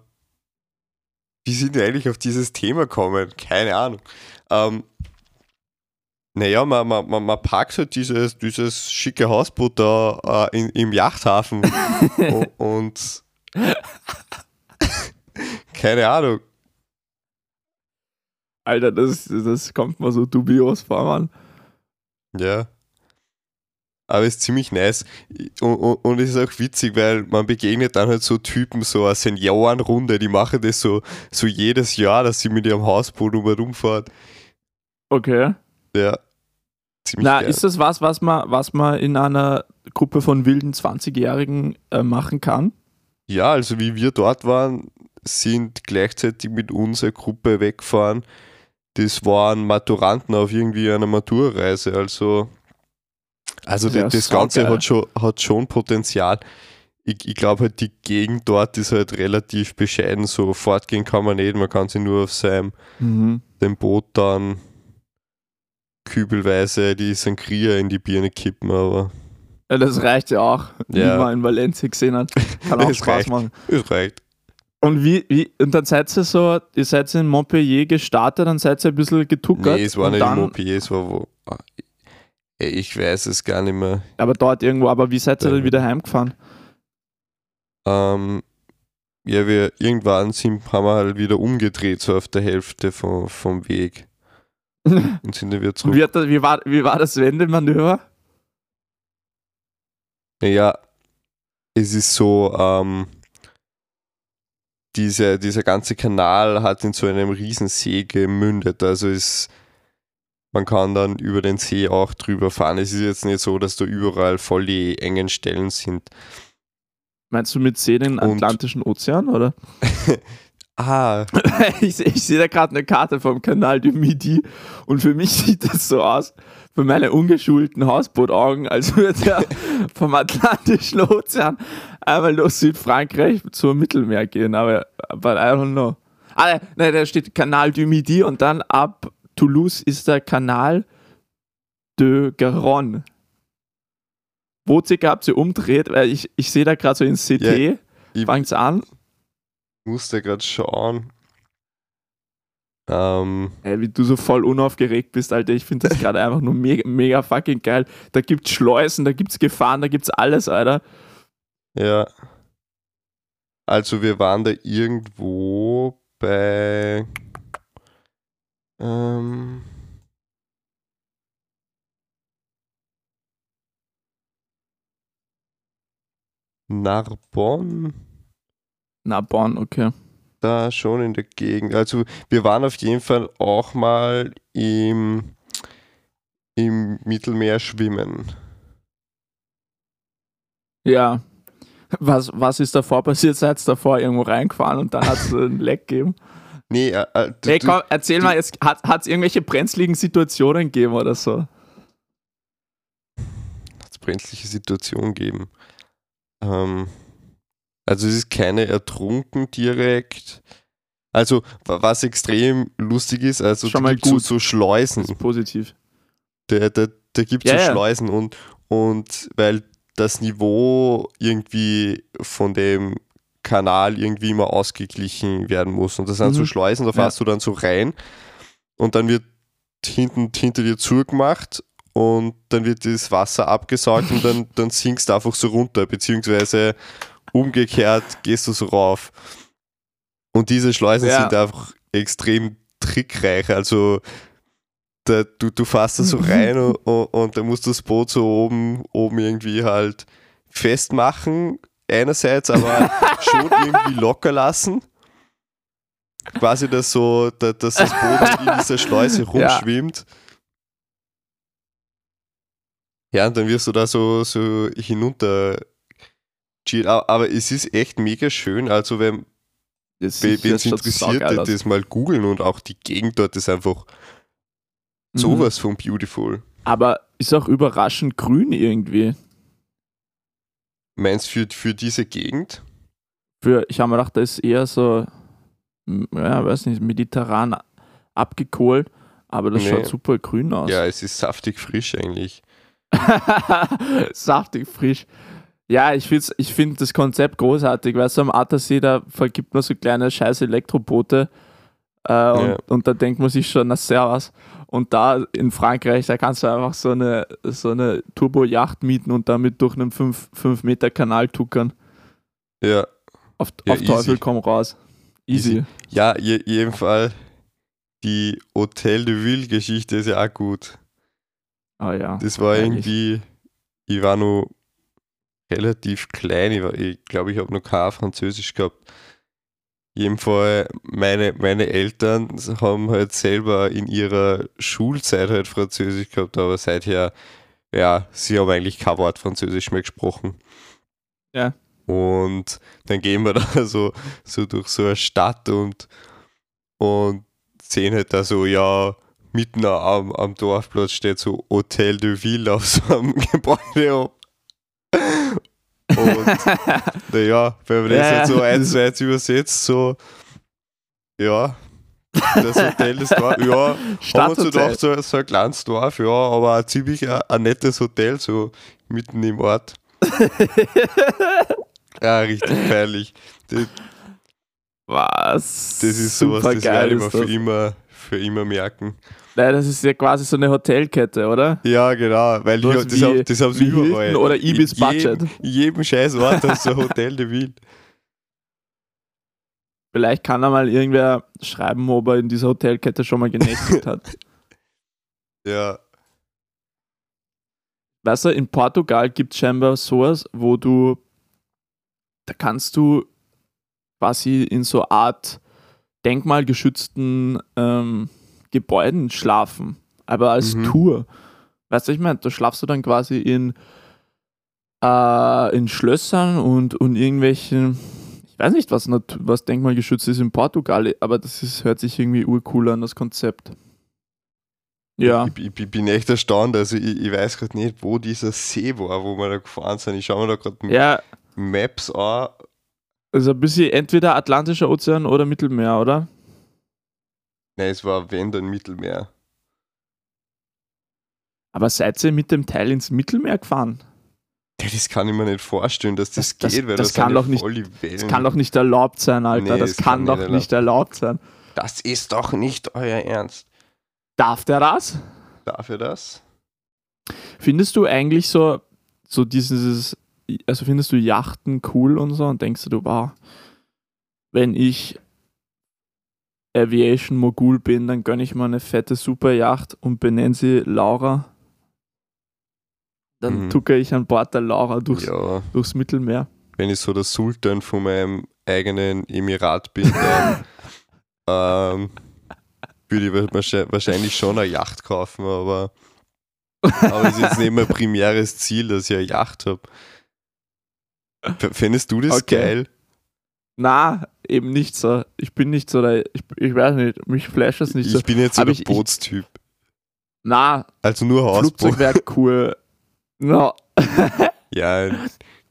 Speaker 2: Wie sind wir eigentlich auf dieses Thema gekommen? Keine Ahnung. Ähm. Naja, man, man, man, man packt halt dieses, dieses schicke Hausboot da äh, in, im Yachthafen und keine Ahnung.
Speaker 1: Alter, das, das kommt mal so dubios vor, Mann.
Speaker 2: Ja. Aber es ist ziemlich nice. Und, und, und, es ist auch witzig, weil man begegnet dann halt so Typen, so eine Seniorenrunde, die machen das so, so jedes Jahr, dass sie mit ihrem Hausboot um rumfahren.
Speaker 1: Okay.
Speaker 2: Ja.
Speaker 1: Ziemlich Na, geil. ist das was, was man, was man in einer Gruppe von wilden 20-Jährigen äh, machen kann?
Speaker 2: Ja, also wie wir dort waren, sind gleichzeitig mit unserer Gruppe weggefahren das waren Maturanten auf irgendwie einer Maturreise. Also, also das, das Ganze hat schon, hat schon Potenzial. Ich, ich glaube halt, die Gegend dort ist halt relativ bescheiden. So fortgehen kann man nicht. Man kann sich nur auf seinem mhm. dem Boot dann kübelweise die Sangria in die Birne kippen, aber.
Speaker 1: Ja, das reicht ja auch, ja. wie man in Valencia gesehen hat. Kann auch Spaß
Speaker 2: reicht.
Speaker 1: machen.
Speaker 2: Es reicht.
Speaker 1: Und wie, wie, und dann seid ihr so, ihr seid in Montpellier gestartet, dann seid ihr ein bisschen getuckert.
Speaker 2: Nee, es war nicht in Montpellier, es war wo. Ah, ich weiß es gar nicht mehr.
Speaker 1: Aber dort irgendwo, aber wie seid ihr dann wieder heimgefahren?
Speaker 2: Ähm, ja, wir irgendwann sind, haben wir halt wieder umgedreht, so auf der Hälfte vom, vom Weg. und sind dann wieder zurück.
Speaker 1: Wie, das, wie, war, wie war das Wendemanöver?
Speaker 2: Naja, es ist so, ähm, diese, dieser ganze Kanal hat in so einem Riesensee gemündet. Also ist, man kann dann über den See auch drüber fahren. Es ist jetzt nicht so, dass da überall voll die engen Stellen sind.
Speaker 1: Meinst du mit See den Atlantischen Ozean, oder?
Speaker 2: ah.
Speaker 1: ich, ich sehe da gerade eine Karte vom Kanal du Midi und für mich sieht das so aus, für meine ungeschulten Hausbootaugen, als würde er vom Atlantischen Ozean einmal durch Südfrankreich zum Mittelmeer gehen, aber but I don't know. Ah, nein, da steht Kanal du Midi und dann ab Toulouse ist der Kanal de Garonne. Wo circa habt ihr umdreht? Weil ich, ich sehe da gerade so in CT, ja, fangt's an.
Speaker 2: Ich musste gerade schauen. Ähm,
Speaker 1: Ey, wie du so voll unaufgeregt bist, Alter. Ich finde das gerade einfach nur mega, mega fucking geil. Da gibt's Schleusen, da gibt's Gefahren, da gibt's alles, Alter.
Speaker 2: Ja. Also wir waren da irgendwo bei ähm, Narbonne.
Speaker 1: Narbonne, okay
Speaker 2: da schon in der Gegend. Also wir waren auf jeden Fall auch mal im, im Mittelmeer schwimmen.
Speaker 1: Ja. Was, was ist davor passiert? Seid ihr davor irgendwo reingefahren und dann hat es einen Leck gegeben?
Speaker 2: Nee, äh, äh,
Speaker 1: du, hey, komm, erzähl du, mal, jetzt, hat es irgendwelche brenzligen Situationen gegeben oder so?
Speaker 2: Hat es brenzliche Situationen gegeben? Ähm, also es ist keine ertrunken direkt. Also was extrem lustig ist, also
Speaker 1: Schon mal
Speaker 2: gut. So, so Schleusen.
Speaker 1: Das ist positiv.
Speaker 2: Da, da, da gibt es ja, so ja. Schleusen und, und weil das Niveau irgendwie von dem Kanal irgendwie immer ausgeglichen werden muss. Und das sind mhm. so Schleusen, da fährst ja. du dann so rein und dann wird hinten hinter dir zugemacht und dann wird das Wasser abgesaugt und dann, dann sinkst du einfach so runter, beziehungsweise umgekehrt gehst du so rauf. Und diese Schleusen ja. sind einfach extrem trickreich. Also da, du, du fährst da so rein und, und, und dann musst du das Boot so oben, oben irgendwie halt festmachen, einerseits, aber schon irgendwie locker lassen. Quasi, dass, so, dass das Boot in dieser Schleuse rumschwimmt. Ja. ja, und dann wirst du da so, so hinunter aber es ist echt mega schön. Also, wenn es interessiert, das mal googeln und auch die Gegend dort ist einfach mhm. sowas von beautiful.
Speaker 1: Aber ist auch überraschend grün irgendwie.
Speaker 2: Meinst du für, für diese Gegend?
Speaker 1: Für, ich habe mir gedacht, da ist eher so, ja, weiß nicht, mediterran abgekohlt, aber das nee. schaut super grün aus.
Speaker 2: Ja, es ist saftig frisch eigentlich.
Speaker 1: saftig frisch. Ja, ich finde ich find das Konzept großartig, weil so am Attersee, da vergibt man so kleine scheiß Elektroboote äh, und, ja. und, da denkt man sich schon, na servus. Und da in Frankreich, da kannst du einfach so eine, so eine Turbo-Yacht mieten und damit durch einen 5-Meter-Kanal tuckern.
Speaker 2: Ja.
Speaker 1: Auf, ja, auf Teufel komm raus. Easy. easy.
Speaker 2: Ja, je, jeden Fall. Die Hotel de Ville-Geschichte ist ja auch gut.
Speaker 1: Ah ja.
Speaker 2: Das war irgendwie, noch relativ klein, ich, ich glaube, ich habe noch kein Französisch gehabt. Jedenfalls, meine, meine Eltern haben halt selber in ihrer Schulzeit halt Französisch gehabt, aber seither, ja, sie haben eigentlich kein Wort Französisch mehr gesprochen.
Speaker 1: Ja.
Speaker 2: Und dann gehen wir da so, so durch so eine Stadt und, und sehen halt da so, ja, mitten am, am Dorfplatz steht so Hotel de Ville auf so einem Gebäude und naja, wenn man das jetzt so eins zu eins übersetzt, so, ja, das Hotel ist da, ja, haben wir gedacht, so, so ein kleines Dorf, ja, aber ein ziemlich ein, ein nettes Hotel, so mitten im Ort. ja, richtig feierlich. Das,
Speaker 1: Was?
Speaker 2: Das ist sowas, das werde ich mir für immer, für immer merken.
Speaker 1: Nein, das ist ja quasi so eine Hotelkette, oder?
Speaker 2: Ja, genau, weil die, das, wie, das haben sie überall.
Speaker 1: Oder Ibis Budget.
Speaker 2: In jedem, scheiß Ort hast du ein Hotel de Ville.
Speaker 1: Vielleicht kann da mal irgendwer schreiben, ob er in dieser Hotelkette schon mal genächtigt hat.
Speaker 2: Ja.
Speaker 1: Weißt du, in Portugal gibt es scheinbar sowas, wo du, da kannst du quasi in so Art denkmalgeschützten ähm, Gebäuden schlafen, aber als mhm. Tour. Weißt du, ich meine, da schlafst du dann quasi in, äh, in Schlössern und, und irgendwelchen, ich weiß nicht, was, was denkmalgeschützt ist in Portugal, aber das ist, hört sich irgendwie urcool an, das Konzept.
Speaker 2: Ja. Ich, ich, ich bin echt erstaunt, also ich, ich weiß gerade nicht, wo dieser See war, wo wir da gefahren sind. Ich schaue mir da gerade
Speaker 1: ja.
Speaker 2: Maps an.
Speaker 1: Also ein bisschen entweder Atlantischer Ozean oder Mittelmeer, oder?
Speaker 2: Nein, es war wenn dann Mittelmeer.
Speaker 1: Aber seid ihr mit dem Teil ins Mittelmeer gefahren?
Speaker 2: Das kann ich mir nicht vorstellen, dass das, das geht,
Speaker 1: weil das, das kann doch nicht, Das kann doch nicht erlaubt sein, Alter. Nee, das, das, kann, kann doch nicht erlaubt sein.
Speaker 2: Das ist doch nicht euer Ernst.
Speaker 1: Darf der das?
Speaker 2: Darf er das?
Speaker 1: Findest du eigentlich so, so dieses, also findest du Yachten cool und so und denkst du, wow, wenn ich Aviation Mogul bin, dann gönne ich mir eine fette Superjacht und benenne sie Laura. Dann mhm. tucke ich an Bord der Laura durchs, ja. durchs Mittelmeer.
Speaker 2: Wenn ich so der Sultan von meinem eigenen Emirat bin, dann ähm, würde ich wahrscheinlich schon eine Yacht kaufen, aber, aber es ist jetzt nicht mein primäres Ziel, dass ich eine Yacht habe. Fändest du das okay. geil?
Speaker 1: Na, eben nicht so. Ich bin nicht so der, ich, ich weiß nicht, mich flasht das nicht
Speaker 2: ich
Speaker 1: so.
Speaker 2: Ich bin jetzt so der Bootstyp.
Speaker 1: Na,
Speaker 2: also nur Hausboot.
Speaker 1: Flugzeug wäre cool. no.
Speaker 2: ja,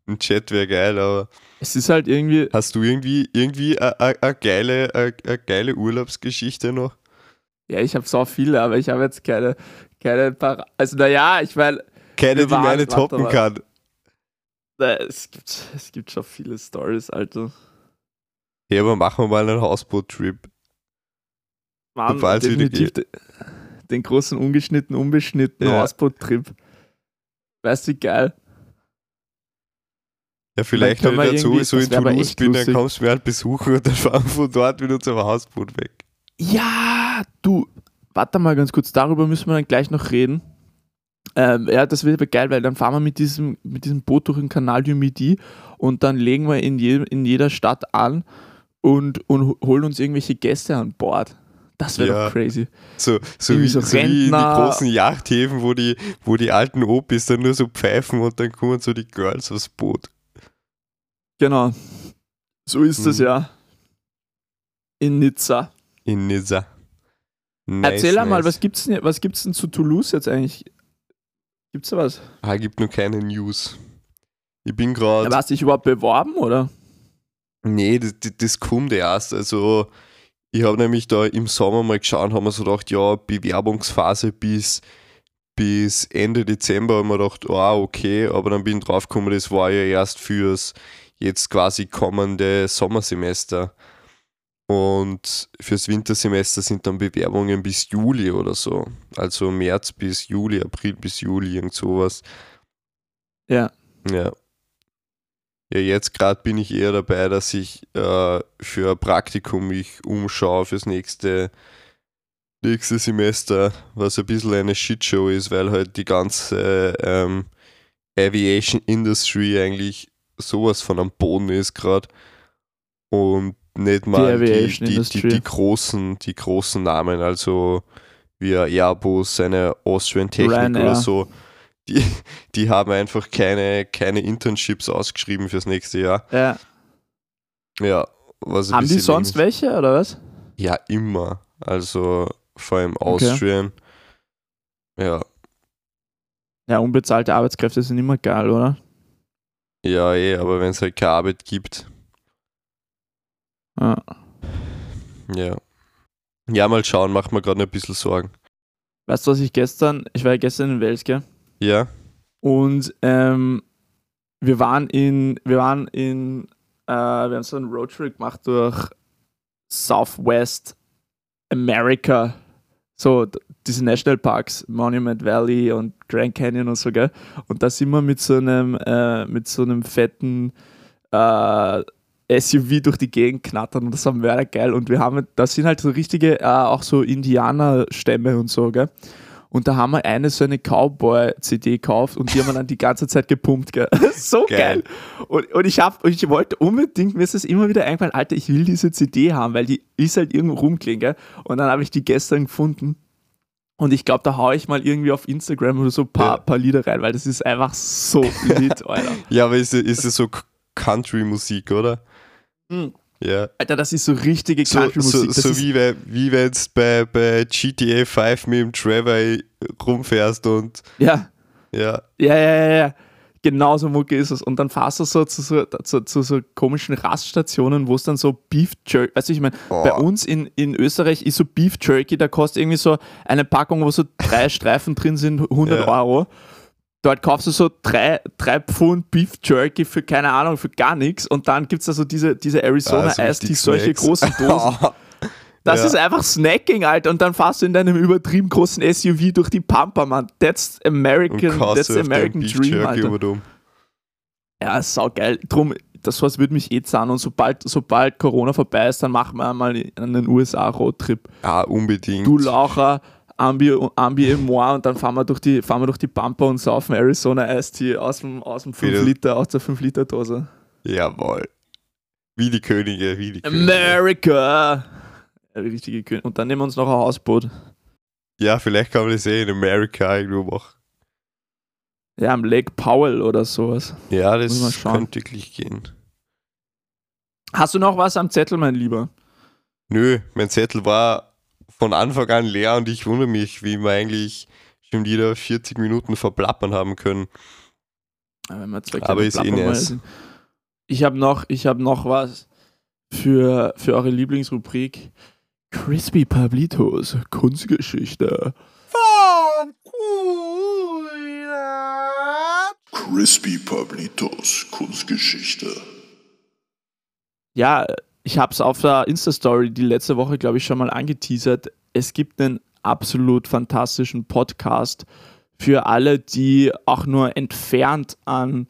Speaker 2: ein Jet wäre geil, aber.
Speaker 1: Es ist halt irgendwie.
Speaker 2: Hast du irgendwie irgendwie eine geile, a, a geile Urlaubsgeschichte noch?
Speaker 1: Ja, ich habe so viele, aber ich habe jetzt keine, keine Par Also naja, ich meine.
Speaker 2: Keine, die meine toppen kann.
Speaker 1: Es gibt, es gibt schon viele Stories, Alter.
Speaker 2: Ja, aber machen wir mal einen Hausboot-Trip.
Speaker 1: Mann, definitiv den, den großen ungeschnitten, unbeschnittenen ja. Hausboot-Trip. Weißt du, wie geil?
Speaker 2: Ja, vielleicht, wenn ich dazu so in Toulouse bin, lustig. dann kommst du mir halt besuchen und dann fahren wir von dort wieder zum Hausboot weg.
Speaker 1: Ja, du, warte mal ganz kurz, darüber müssen wir dann gleich noch reden. Ähm, ja, das wird aber geil, weil dann fahren wir mit diesem, mit diesem Boot durch den Kanal du Midi und dann legen wir in, je, in jeder Stadt an und, und holen uns irgendwelche Gäste an Bord. Das wäre ja. doch crazy.
Speaker 2: So, so, wie, so, so wie in die großen Yachthäfen, wo die, wo die alten Opis dann nur so pfeifen und dann kommen so die Girls aufs Boot.
Speaker 1: Genau. So ist es mhm. ja. In Nizza.
Speaker 2: In Nizza.
Speaker 1: Nice, Erzähl nice. mal, was gibt's denn, was gibt's denn zu Toulouse jetzt eigentlich? Gibt's da was?
Speaker 2: Ah, gibt nur keine News. Ich bin gerade.
Speaker 1: Ja, hast du dich überhaupt beworben, oder?
Speaker 2: Nee, das, das kommt erst. Also, ich habe nämlich da im Sommer mal geschaut, haben wir so gedacht, ja, Bewerbungsphase bis, bis Ende Dezember, haben wir gedacht, ah, okay, aber dann bin ich draufgekommen, das war ja erst fürs jetzt quasi kommende Sommersemester. Und fürs Wintersemester sind dann Bewerbungen bis Juli oder so. Also März bis Juli, April bis Juli, irgend sowas.
Speaker 1: Ja.
Speaker 2: Ja. Ja, jetzt gerade bin ich eher dabei, dass ich äh, für ein Praktikum mich umschaue fürs nächste, nächste Semester, was ein bisschen eine Shitshow ist, weil halt die ganze ähm, Aviation Industry eigentlich sowas von am Boden ist gerade. Und nicht mal die, die, die, die, großen, die großen Namen, also wie Airbus, eine Austrian Technik Ryanair. oder so, die, die haben einfach keine, keine Internships ausgeschrieben fürs nächste Jahr.
Speaker 1: Ja.
Speaker 2: Ja.
Speaker 1: Was haben die sonst welche oder was?
Speaker 2: Ja, immer. Also vor allem Austrian. Okay. Ja.
Speaker 1: Ja, unbezahlte Arbeitskräfte sind immer geil, oder?
Speaker 2: Ja, eh, aber wenn es halt keine Arbeit gibt.
Speaker 1: Ja.
Speaker 2: Ja. Ja, mal schauen, macht mir gerade ein bisschen Sorgen.
Speaker 1: Weißt du, was ich gestern, ich war ja gestern in Wels, gell?
Speaker 2: Ja.
Speaker 1: Und ähm, wir waren in, wir waren in, äh, wir haben so einen Roadtrip gemacht durch Southwest America. So diese Nationalparks, Monument Valley und Grand Canyon und so, gell? Und da sind wir mit so einem, äh, mit so einem fetten äh, SUV durch die Gegend knattern und das war mörder geil. Und wir haben, das sind halt so richtige, äh, auch so Indianerstämme und so, gell? Und da haben wir eine so eine Cowboy-CD gekauft und die haben wir dann die ganze Zeit gepumpt, gell? so geil. geil. Und, und ich hab, ich wollte unbedingt, mir ist es immer wieder eingefallen, Alter, ich will diese CD haben, weil die ist halt irgendwo rumklingen, gell? Und dann habe ich die gestern gefunden. Und ich glaube, da haue ich mal irgendwie auf Instagram oder so ein paar, ja. paar Lieder rein, weil das ist einfach so lit, Alter.
Speaker 2: ja, aber ist, ist es so Country-Musik, oder?
Speaker 1: Mhm.
Speaker 2: Ja.
Speaker 1: Alter, das ist so richtige
Speaker 2: Country-Musik. So, so, so wie, wie wenn du bei, bei GTA 5 mit dem Trevor rumfährst und.
Speaker 1: Ja.
Speaker 2: Ja.
Speaker 1: Ja, ja, ja, ja. Genau so Mucke ist es. Und dann fährst du so zu so, zu, zu so komischen Raststationen, wo es dann so Beef Jerky, weißt du, ich meine, oh. bei uns in, in Österreich ist so Beef Jerky, da kostet irgendwie so eine Packung, wo so drei Streifen drin sind, 100 ja. Euro. Dort kaufst du so drei, drei Pfund Beef Jerky für keine Ahnung, für gar nichts. Und dann gibt es also diese, diese Arizona ah, Ice, die solche großen Dosen. Das ja. ist einfach Snacking, Alter. Und dann fährst du in deinem übertrieben großen SUV durch die Pampa, Mann. That's American, that's American Dream, Alter. Ja, sau geil. Drum, das was würde mich eh zahlen. Und sobald, sobald Corona vorbei ist, dann machen wir mal einen USA-Roadtrip.
Speaker 2: Ja, unbedingt.
Speaker 1: Du Laucher, Ambi, Ambi und dann fahren wir durch die, fahren wir durch die Pampa und saufen Arizona Ice Tea aus dem, aus dem 5 Liter, aus der 5 Liter Dose.
Speaker 2: Jawohl. Wie die Könige, wie die
Speaker 1: Könige. America! Richtige Könige. Und dann nehmen wir uns noch ein Hausboot.
Speaker 2: Ja, vielleicht kann man das eh in Amerika irgendwo machen.
Speaker 1: Ja, am Lake Powell oder sowas.
Speaker 2: Ja, das könnte wirklich gehen.
Speaker 1: Hast du noch was am Zettel, mein Lieber?
Speaker 2: Nö, mein Zettel war von Anfang an leer und ich wundere mich, wie wir eigentlich schon wieder 40 Minuten verplappern haben können.
Speaker 1: Aber, Aber ist eh nice. Ich habe noch, hab noch was für, für eure Lieblingsrubrik. Crispy Pablitos, Kunstgeschichte. Von
Speaker 2: Crispy Pablitos, Kunstgeschichte.
Speaker 1: Ja, ich habe es auf der Insta-Story die letzte Woche, glaube ich, schon mal angeteasert. Es gibt einen absolut fantastischen Podcast für alle, die auch nur entfernt an,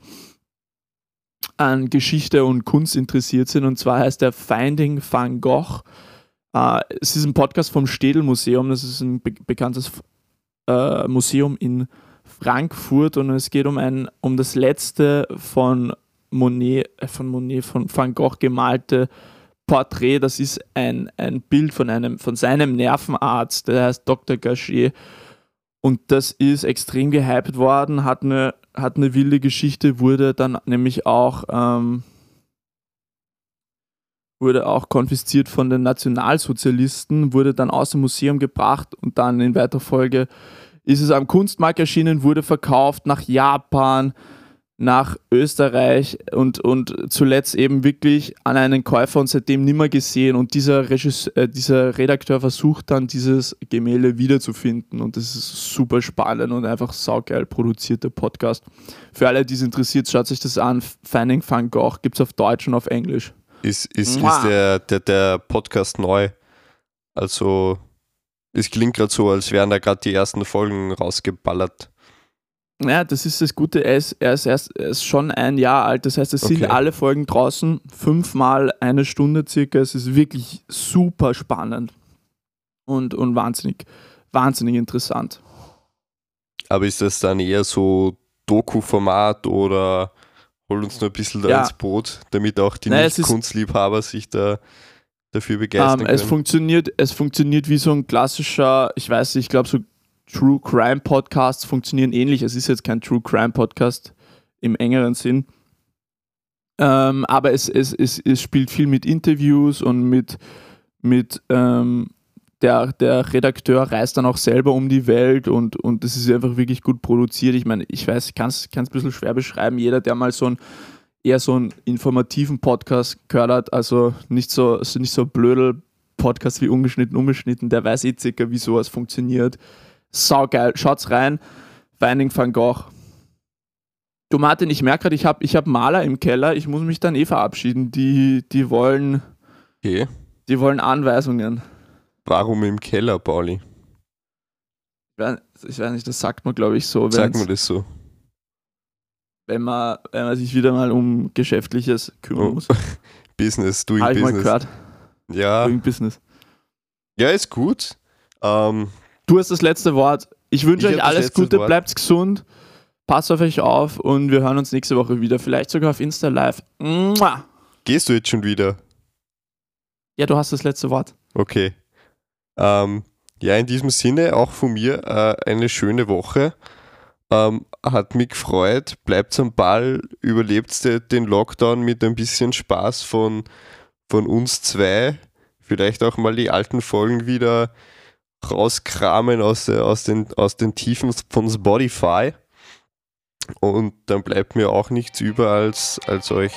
Speaker 1: an Geschichte und Kunst interessiert sind. Und zwar heißt der Finding Van Gogh. Äh, es ist ein Podcast vom Städel Museum. Das ist ein be bekanntes äh, Museum in Frankfurt und es geht um ein um das letzte von Monet, äh, von Monet, von Van Gogh gemalte Porträt, das ist ein, ein Bild von, einem, von seinem Nervenarzt, der heißt Dr. Gachet. Und das ist extrem gehypt worden, hat eine, hat eine wilde Geschichte, wurde dann nämlich auch, ähm, wurde auch konfisziert von den Nationalsozialisten, wurde dann aus dem Museum gebracht und dann in weiter Folge ist es am Kunstmarkt erschienen, wurde verkauft nach Japan, nach Österreich und, und zuletzt eben wirklich an einen Käufer und seitdem nimmer gesehen. Und dieser, Regisseur, äh, dieser Redakteur versucht dann, dieses Gemälde wiederzufinden. Und das ist super spannend und einfach saugeil produzierter Podcast. Für alle, die es interessiert, schaut sich das an. Finding Van Gogh gibt es auf Deutsch und auf Englisch.
Speaker 2: Ist, ist, ist der, der, der Podcast neu? Also, es klingt gerade so, als wären da gerade die ersten Folgen rausgeballert.
Speaker 1: Ja, das ist das Gute. Er ist, er ist, erst, er ist schon ein Jahr alt. Das heißt, es okay. sind alle Folgen draußen, fünfmal eine Stunde circa. Es ist wirklich super spannend und, und wahnsinnig, wahnsinnig interessant.
Speaker 2: Aber ist das dann eher so Doku-Format oder hol uns nur ein bisschen da ja. ins Boot, damit auch die Nicht-Kunstliebhaber sich da dafür begeistern
Speaker 1: ähm, es Funktioniert, es funktioniert wie so ein klassischer, ich weiß nicht, ich glaube so True Crime Podcasts funktionieren ähnlich. Es ist jetzt kein True Crime Podcast im engeren Sinn. Ähm, aber es, es, es, es spielt viel mit Interviews und mit, mit ähm, der, der Redakteur reist dann auch selber um die Welt und, und das ist einfach wirklich gut produziert. Ich meine, ich weiß, ich kann es ein bisschen schwer beschreiben. Jeder, der mal so ein eher so einen informativen Podcast gehört hat, also nicht so, also nicht so blödel Podcast wie ungeschnitten, unbeschnitten, der weiß eh circa, wie sowas funktioniert. Saugeil. Schaut's rein. Finding Van Gogh. Du Martin, ich merke gerade, ich habe ich hab Maler im Keller. Ich muss mich dann eh verabschieden. Die, die wollen. Okay. Die wollen Anweisungen.
Speaker 2: Warum im Keller, Pauli?
Speaker 1: Ich weiß nicht, das sagt man, glaube ich, so.
Speaker 2: Sagt man das so?
Speaker 1: Wenn man, wenn man sich wieder mal um Geschäftliches kümmern oh. muss.
Speaker 2: Business, doing Hab Business. Ich mal gehört. Ja. Doing Business. Ja, ist gut. Ähm,
Speaker 1: Du hast das letzte Wort. Ich wünsche euch alles Gute, Wort. bleibt gesund, passt auf euch auf und wir hören uns nächste Woche wieder. Vielleicht sogar auf Insta Live. Mua.
Speaker 2: Gehst du jetzt schon wieder?
Speaker 1: Ja, du hast das letzte Wort.
Speaker 2: Okay. Ähm, ja, in diesem Sinne auch von mir äh, eine schöne Woche. Ähm, hat mich gefreut. Bleibt am Ball, überlebt den Lockdown mit ein bisschen Spaß von, von uns zwei. Vielleicht auch mal die alten Folgen wieder rauskramen aus, aus, den, aus den Tiefen von Spotify. Und dann bleibt mir auch nichts über, als, als euch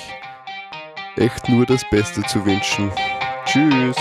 Speaker 2: echt nur das Beste zu wünschen. Tschüss!